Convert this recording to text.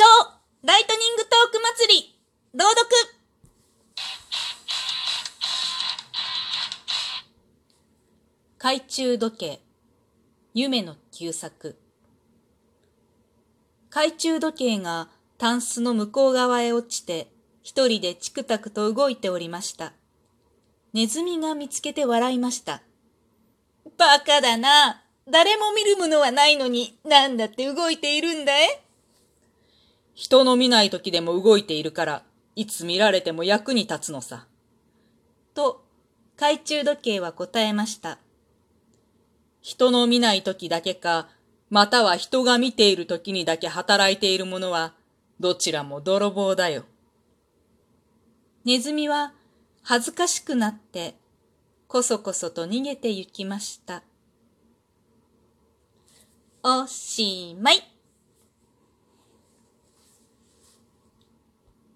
超ライトニングトーク祭り朗読懐中時計夢の旧作懐中時計がタンスの向こう側へ落ちて一人でチクタクと動いておりました。ネズミが見つけて笑いました。バカだな。誰も見るものはないのに、なんだって動いているんだい？人の見ない時でも動いているから、いつ見られても役に立つのさ。と、懐中時計は答えました。人の見ない時だけか、または人が見ている時にだけ働いているものは、どちらも泥棒だよ。ネズミは恥ずかしくなって、こそこそと逃げて行きました。おしまい。